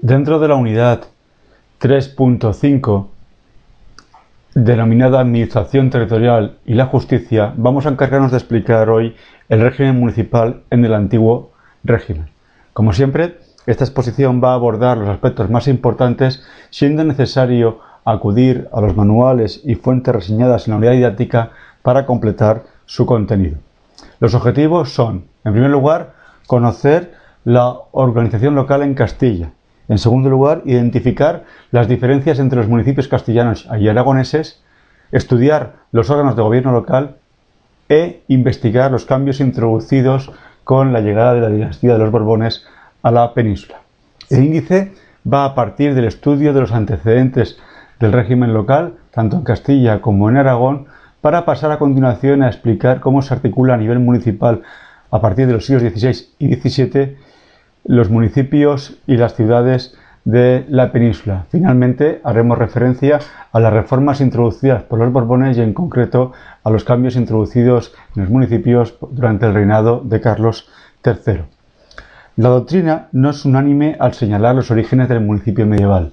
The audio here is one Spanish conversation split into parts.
Dentro de la unidad 3.5 denominada Administración Territorial y la Justicia, vamos a encargarnos de explicar hoy el régimen municipal en el antiguo régimen. Como siempre, esta exposición va a abordar los aspectos más importantes, siendo necesario acudir a los manuales y fuentes reseñadas en la unidad didáctica para completar su contenido. Los objetivos son, en primer lugar, conocer la organización local en Castilla. En segundo lugar, identificar las diferencias entre los municipios castellanos y aragoneses, estudiar los órganos de gobierno local e investigar los cambios introducidos con la llegada de la dinastía de los Borbones a la península. El índice va a partir del estudio de los antecedentes del régimen local, tanto en Castilla como en Aragón, para pasar a continuación a explicar cómo se articula a nivel municipal a partir de los siglos XVI y XVII los municipios y las ciudades de la península. Finalmente, haremos referencia a las reformas introducidas por los Borbones y en concreto a los cambios introducidos en los municipios durante el reinado de Carlos III. La doctrina no es unánime al señalar los orígenes del municipio medieval.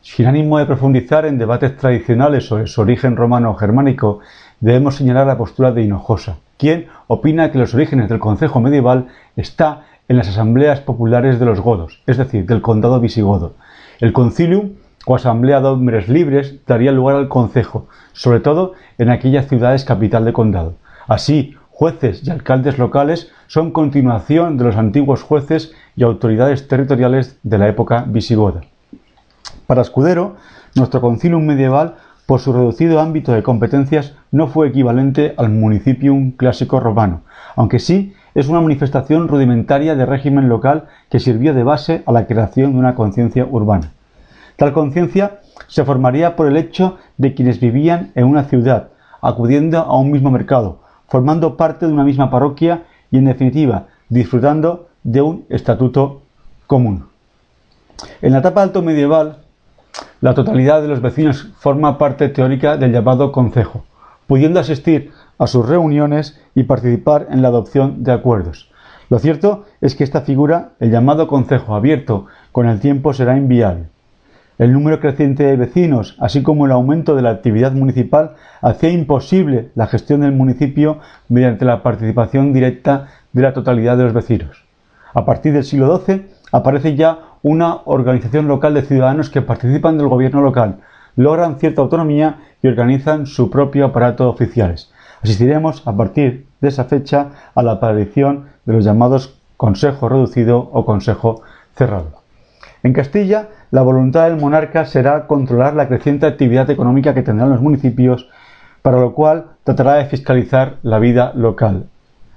Sin ánimo de profundizar en debates tradicionales sobre su origen romano o germánico, debemos señalar la postura de Hinojosa, quien opina que los orígenes del concejo medieval está en las asambleas populares de los godos, es decir, del condado visigodo. El concilium o asamblea de hombres libres daría lugar al concejo, sobre todo en aquellas ciudades capital de condado. Así, jueces y alcaldes locales son continuación de los antiguos jueces y autoridades territoriales de la época visigoda. Para Escudero, nuestro concilium medieval, por su reducido ámbito de competencias, no fue equivalente al municipium clásico romano, aunque sí es una manifestación rudimentaria de régimen local que sirvió de base a la creación de una conciencia urbana. Tal conciencia se formaría por el hecho de quienes vivían en una ciudad, acudiendo a un mismo mercado, formando parte de una misma parroquia y, en definitiva, disfrutando de un estatuto común. En la etapa alto medieval, la totalidad de los vecinos forma parte teórica del llamado concejo, pudiendo asistir a sus reuniones y participar en la adopción de acuerdos. Lo cierto es que esta figura, el llamado concejo abierto, con el tiempo será inviable. El número creciente de vecinos, así como el aumento de la actividad municipal, hacía imposible la gestión del municipio mediante la participación directa de la totalidad de los vecinos. A partir del siglo XII aparece ya una organización local de ciudadanos que participan del gobierno local, logran cierta autonomía y organizan su propio aparato de oficiales. Asistiremos a partir de esa fecha a la aparición de los llamados Consejo Reducido o Consejo Cerrado. En Castilla, la voluntad del monarca será controlar la creciente actividad económica que tendrán los municipios, para lo cual tratará de fiscalizar la vida local.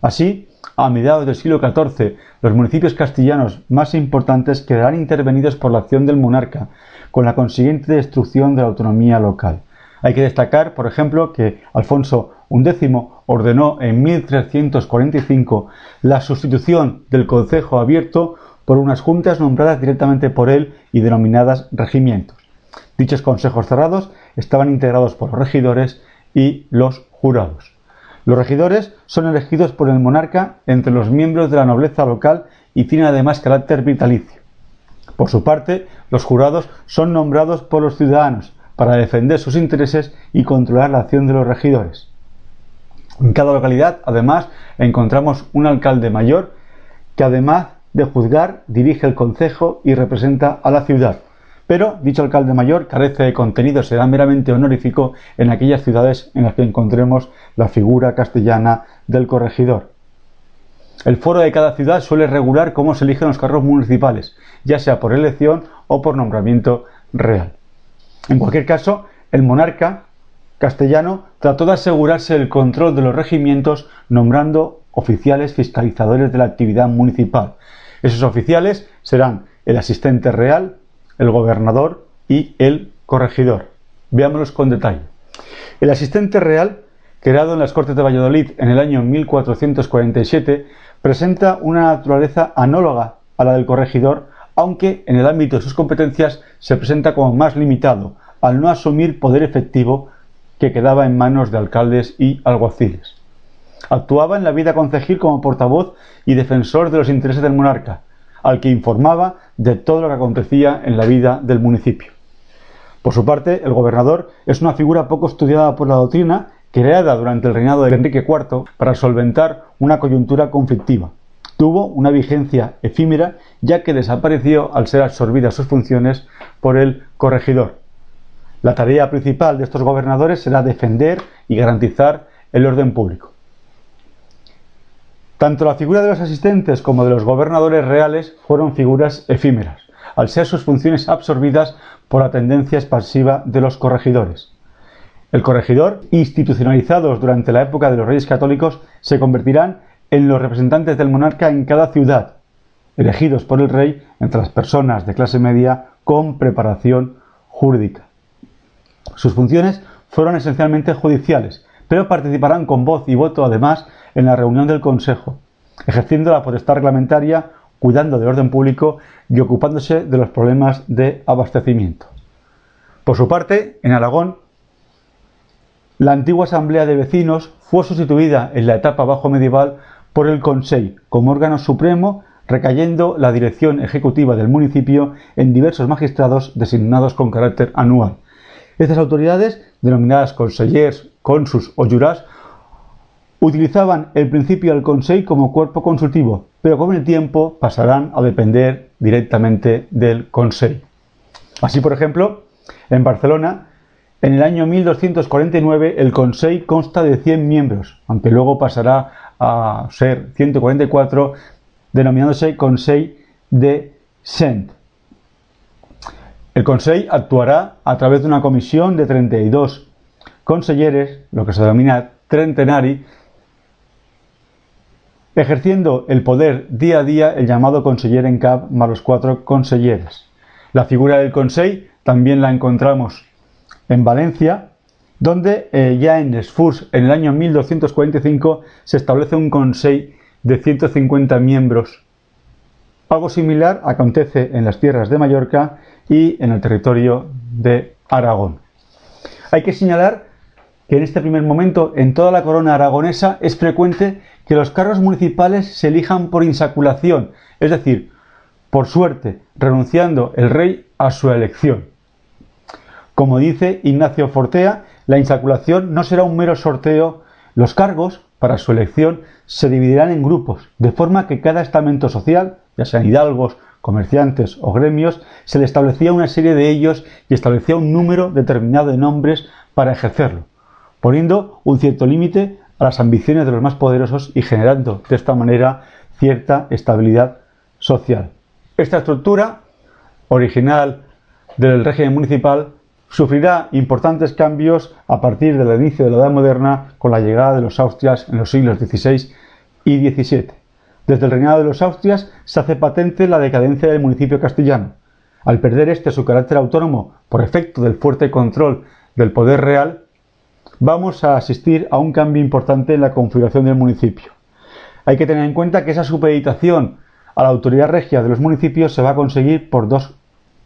Así, a mediados del siglo XIV, los municipios castellanos más importantes quedarán intervenidos por la acción del monarca, con la consiguiente destrucción de la autonomía local. Hay que destacar, por ejemplo, que Alfonso XI ordenó en 1345 la sustitución del Consejo Abierto por unas juntas nombradas directamente por él y denominadas regimientos. Dichos consejos cerrados estaban integrados por los regidores y los jurados. Los regidores son elegidos por el monarca entre los miembros de la nobleza local y tienen además carácter vitalicio. Por su parte, los jurados son nombrados por los ciudadanos para defender sus intereses y controlar la acción de los regidores. En cada localidad, además, encontramos un alcalde mayor que, además de juzgar, dirige el concejo y representa a la ciudad. Pero dicho alcalde mayor carece de contenido, será meramente honorífico en aquellas ciudades en las que encontremos la figura castellana del corregidor. El foro de cada ciudad suele regular cómo se eligen los cargos municipales, ya sea por elección o por nombramiento real. En cualquier caso, el monarca castellano trató de asegurarse el control de los regimientos nombrando oficiales fiscalizadores de la actividad municipal. Esos oficiales serán el asistente real, el gobernador y el corregidor. Veámoslos con detalle. El asistente real, creado en las Cortes de Valladolid en el año 1447, presenta una naturaleza anóloga a la del corregidor, aunque en el ámbito de sus competencias se presenta como más limitado, al no asumir poder efectivo que quedaba en manos de alcaldes y alguaciles. actuaba en la vida concejil como portavoz y defensor de los intereses del monarca, al que informaba de todo lo que acontecía en la vida del municipio. Por su parte, el gobernador es una figura poco estudiada por la doctrina, creada durante el reinado de Enrique IV para solventar una coyuntura conflictiva. Tuvo una vigencia efímera ya que desapareció al ser absorbidas sus funciones por el corregidor. La tarea principal de estos gobernadores será defender y garantizar el orden público. Tanto la figura de los asistentes como de los gobernadores reales fueron figuras efímeras, al ser sus funciones absorbidas por la tendencia expansiva de los corregidores. El corregidor, institucionalizados durante la época de los reyes católicos, se convertirán en los representantes del monarca en cada ciudad, elegidos por el rey entre las personas de clase media con preparación jurídica. Sus funciones fueron esencialmente judiciales, pero participarán con voz y voto además en la reunión del Consejo, ejerciendo la potestad reglamentaria cuidando del orden público y ocupándose de los problemas de abastecimiento. Por su parte, en Aragón, la antigua Asamblea de Vecinos fue sustituida en la etapa bajo medieval por el Consejo como órgano supremo, recayendo la dirección ejecutiva del municipio en diversos magistrados designados con carácter anual. Estas autoridades, denominadas consellers, consus o jurás, utilizaban el principio del Consejo como cuerpo consultivo, pero con el tiempo pasarán a depender directamente del Consejo. Así, por ejemplo, en Barcelona, en el año 1249 el Consejo consta de 100 miembros, aunque luego pasará a ser 144, denominándose Consejo de Cent. El Consejo actuará a través de una comisión de 32 consejeres, lo que se denomina trentenari, ejerciendo el poder día a día el llamado conseller en cap más los cuatro consejeres. La figura del consejo también la encontramos en Valencia, donde eh, ya en Esfurs, en el año 1245, se establece un consejo de 150 miembros. Algo similar acontece en las tierras de Mallorca y en el territorio de Aragón. Hay que señalar que en este primer momento en toda la corona aragonesa es frecuente que los cargos municipales se elijan por insaculación, es decir, por suerte, renunciando el rey a su elección. Como dice Ignacio Fortea, la insaculación no será un mero sorteo, los cargos para su elección se dividirán en grupos, de forma que cada estamento social, ya sean hidalgos, comerciantes o gremios, se le establecía una serie de ellos y establecía un número determinado de nombres para ejercerlo, poniendo un cierto límite a las ambiciones de los más poderosos y generando de esta manera cierta estabilidad social. Esta estructura original del régimen municipal sufrirá importantes cambios a partir del inicio de la Edad Moderna con la llegada de los Austrias en los siglos XVI y XVII. Desde el reinado de los Austrias se hace patente la decadencia del municipio castellano. Al perder este su carácter autónomo por efecto del fuerte control del poder real, vamos a asistir a un cambio importante en la configuración del municipio. Hay que tener en cuenta que esa supeditación a la autoridad regia de los municipios se va a conseguir por dos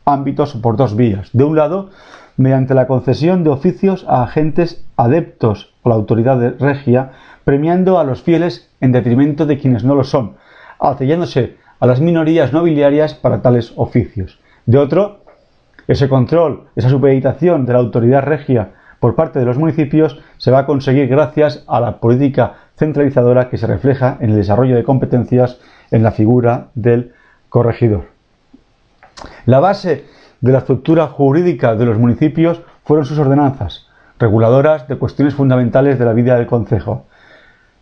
ámbitos por dos vías. De un lado, mediante la concesión de oficios a agentes adeptos a la autoridad regia, premiando a los fieles en detrimento de quienes no lo son, atrayéndose a las minorías nobiliarias para tales oficios. De otro, ese control, esa supeditación de la autoridad regia por parte de los municipios se va a conseguir gracias a la política centralizadora que se refleja en el desarrollo de competencias en la figura del corregidor. La base de la estructura jurídica de los municipios fueron sus ordenanzas, reguladoras de cuestiones fundamentales de la vida del concejo.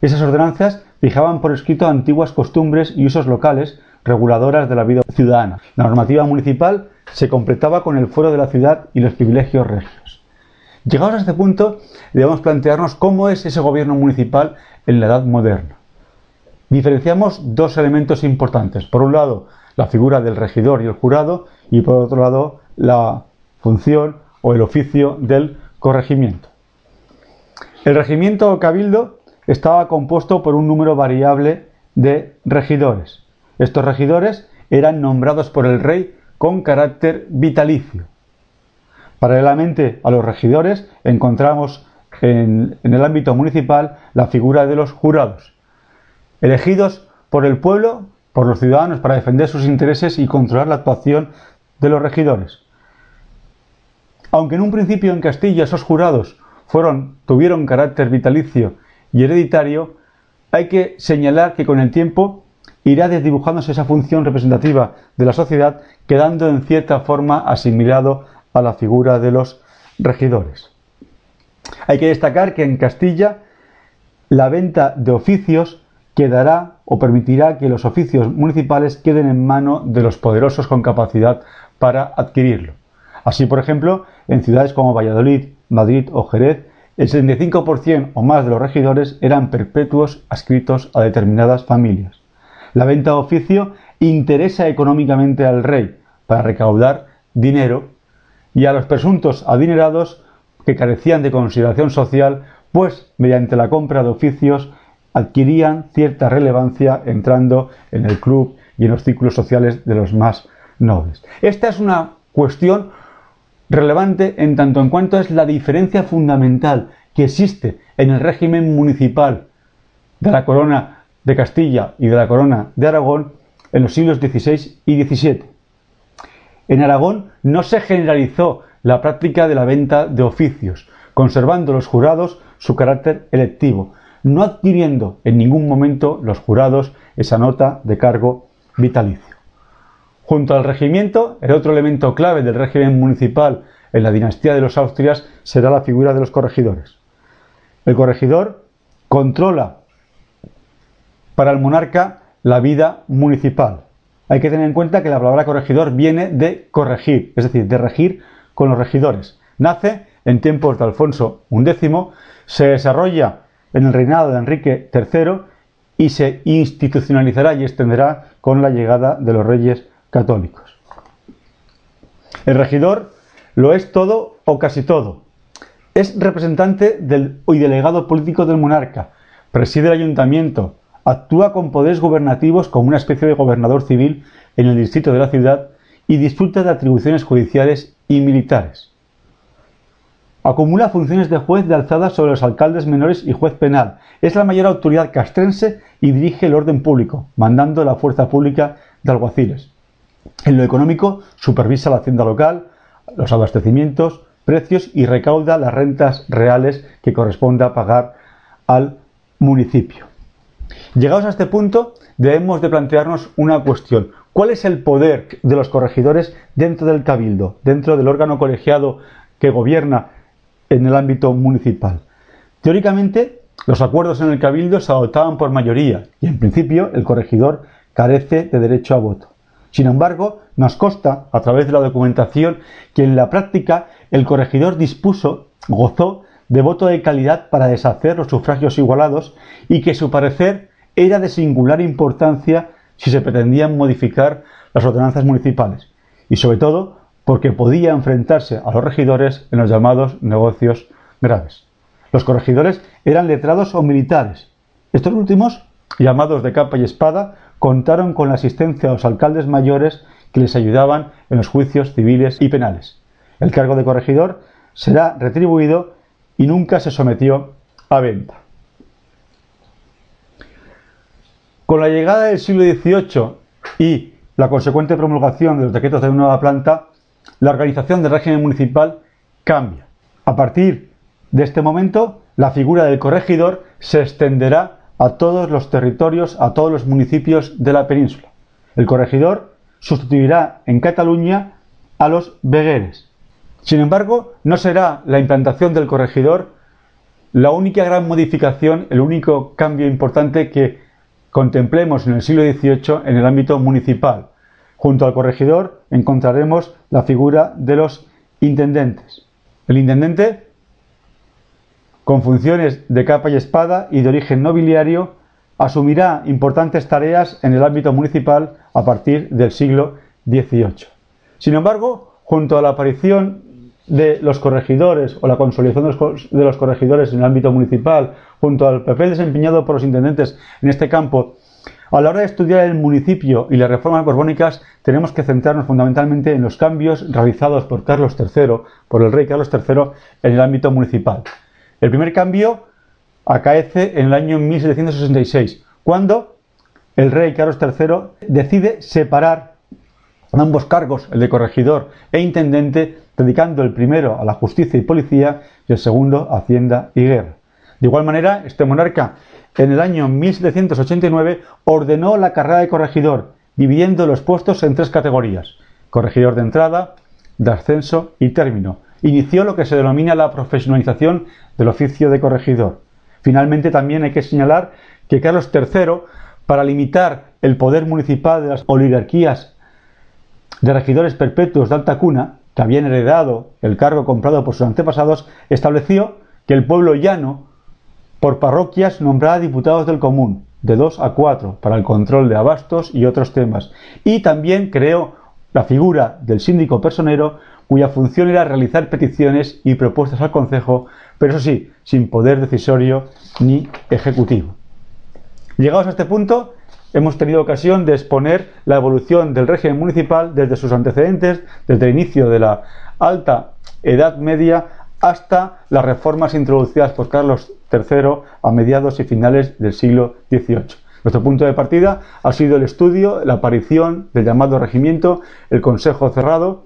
Esas ordenanzas fijaban por escrito antiguas costumbres y usos locales reguladoras de la vida ciudadana. La normativa municipal se completaba con el fuero de la ciudad y los privilegios regios. Llegados a este punto, debemos plantearnos cómo es ese gobierno municipal en la edad moderna. Diferenciamos dos elementos importantes. Por un lado, la figura del regidor y el jurado, y por otro lado, la función o el oficio del corregimiento. El regimiento o cabildo estaba compuesto por un número variable de regidores. Estos regidores eran nombrados por el rey con carácter vitalicio. Paralelamente a los regidores encontramos en, el ámbito municipal la figura de los jurados, elegidos por el pueblo, por los ciudadanos, para defender sus intereses y controlar la actuación de los regidores. Aunque en un principio en Castilla esos jurados fueron, tuvieron carácter vitalicio y hereditario, hay que señalar que con el tiempo irá desdibujándose esa función representativa de la sociedad, quedando en cierta forma asimilado a la figura de los regidores. Hay que destacar que en Castilla la venta de oficios quedará o permitirá que los oficios municipales queden en mano de los poderosos con capacidad para adquirirlo. Así, por ejemplo, en ciudades como Valladolid, Madrid o Jerez, el 75% o más de los regidores eran perpetuos adscritos a determinadas familias. La venta de oficio interesa económicamente al rey para recaudar dinero y a los presuntos adinerados que carecían de consideración social, pues mediante la compra de oficios adquirían cierta relevancia entrando en el club y en los círculos sociales de los más nobles. Esta es una cuestión relevante en tanto en cuanto es la diferencia fundamental que existe en el régimen municipal de la corona de Castilla y de la corona de Aragón en los siglos XVI y XVII. En Aragón no se generalizó la práctica de la venta de oficios, conservando los jurados su carácter electivo, no adquiriendo en ningún momento los jurados esa nota de cargo vitalicio. Junto al regimiento, el otro elemento clave del régimen municipal en la dinastía de los Austrias será la figura de los corregidores. El corregidor controla para el monarca la vida municipal. Hay que tener en cuenta que la palabra corregidor viene de corregir, es decir, de regir con los regidores. Nace en tiempos de Alfonso XI, se desarrolla en el reinado de Enrique III y se institucionalizará y extenderá con la llegada de los reyes católicos. El regidor lo es todo o casi todo. Es representante del, y delegado político del monarca, preside el ayuntamiento, actúa con poderes gubernativos como una especie de gobernador civil en el distrito de la ciudad y disfruta de atribuciones judiciales y militares. Acumula funciones de juez de alzada sobre los alcaldes menores y juez penal. Es la mayor autoridad castrense y dirige el orden público, mandando la fuerza pública de alguaciles. En lo económico, supervisa la hacienda local, los abastecimientos, precios y recauda las rentas reales que corresponda pagar al municipio. Llegados a este punto, debemos de plantearnos una cuestión. ¿Cuál es el poder de los corregidores dentro del cabildo, dentro del órgano colegiado que gobierna en el ámbito municipal? Teóricamente, los acuerdos en el cabildo se adoptaban por mayoría y en principio el corregidor carece de derecho a voto. Sin embargo, nos consta, a través de la documentación, que en la práctica el corregidor dispuso, gozó de voto de calidad para deshacer los sufragios igualados y que su parecer era de singular importancia si se pretendían modificar las ordenanzas municipales y sobre todo porque podía enfrentarse a los regidores en los llamados negocios graves. Los corregidores eran letrados o militares. Estos últimos, llamados de capa y espada, contaron con la asistencia de los alcaldes mayores que les ayudaban en los juicios civiles y penales. El cargo de corregidor será retribuido y nunca se sometió a venta. Con la llegada del siglo XVIII y la consecuente promulgación de los decretos de nueva planta, la organización del régimen municipal cambia. A partir de este momento, la figura del corregidor se extenderá a todos los territorios, a todos los municipios de la península. El corregidor sustituirá en Cataluña a los vegueres. Sin embargo, no será la implantación del corregidor la única gran modificación, el único cambio importante que contemplemos en el siglo XVIII en el ámbito municipal. Junto al corregidor encontraremos la figura de los intendentes. El intendente con funciones de capa y espada y de origen nobiliario, asumirá importantes tareas en el ámbito municipal a partir del siglo XVIII. Sin embargo, junto a la aparición de los corregidores o la consolidación de los corregidores en el ámbito municipal, junto al papel desempeñado por los intendentes en este campo, a la hora de estudiar el municipio y las reformas borbónicas, tenemos que centrarnos fundamentalmente en los cambios realizados por Carlos III, por el rey Carlos III, en el ámbito municipal. El primer cambio acaece en el año 1766, cuando el rey Carlos III decide separar ambos cargos, el de corregidor e intendente, dedicando el primero a la justicia y policía y el segundo a hacienda y guerra. De igual manera, este monarca en el año 1789 ordenó la carrera de corregidor, dividiendo los puestos en tres categorías, corregidor de entrada, de ascenso y término. Inició lo que se denomina la profesionalización del oficio de corregidor. Finalmente, también hay que señalar que Carlos III, para limitar el poder municipal de las oligarquías de regidores perpetuos de alta cuna, que habían heredado el cargo comprado por sus antepasados, estableció que el pueblo llano, por parroquias, nombrara diputados del común, de dos a cuatro, para el control de abastos y otros temas. Y también creó la figura del síndico personero, cuya función era realizar peticiones y propuestas al Consejo, pero eso sí, sin poder decisorio ni ejecutivo. Llegados a este punto, hemos tenido ocasión de exponer la evolución del régimen municipal desde sus antecedentes, desde el inicio de la alta Edad Media hasta las reformas introducidas por Carlos III a mediados y finales del siglo XVIII. Nuestro punto de partida ha sido el estudio, la aparición del llamado regimiento, el Consejo Cerrado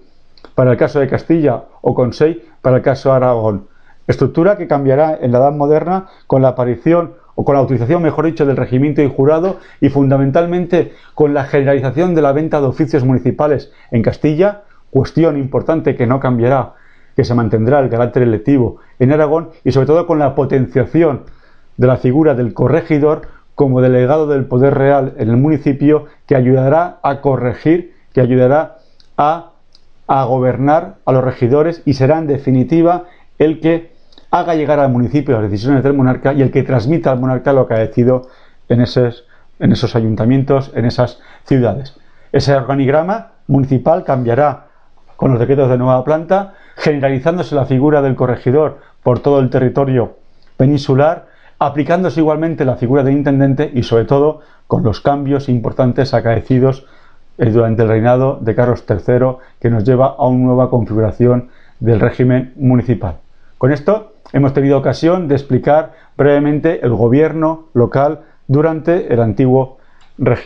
para el caso de Castilla o Consejo para el caso de Aragón. Estructura que cambiará en la Edad Moderna con la aparición o con la utilización, mejor dicho, del regimiento y jurado y fundamentalmente con la generalización de la venta de oficios municipales en Castilla, cuestión importante que no cambiará, que se mantendrá el carácter electivo en Aragón y sobre todo con la potenciación de la figura del corregidor como delegado del poder real en el municipio que ayudará a corregir, que ayudará a, a gobernar a los regidores y será en definitiva el que haga llegar al municipio las decisiones del monarca y el que transmita al monarca lo que ha decidido en esos, en esos ayuntamientos, en esas ciudades. Ese organigrama municipal cambiará con los decretos de nueva planta, generalizándose la figura del corregidor por todo el territorio peninsular, aplicándose igualmente la figura del intendente y sobre todo con los cambios importantes acaecidos eh, durante el reinado de Carlos III que nos lleva a una nueva configuración del régimen municipal. Con esto hemos tenido ocasión de explicar brevemente el gobierno local durante el antiguo régimen.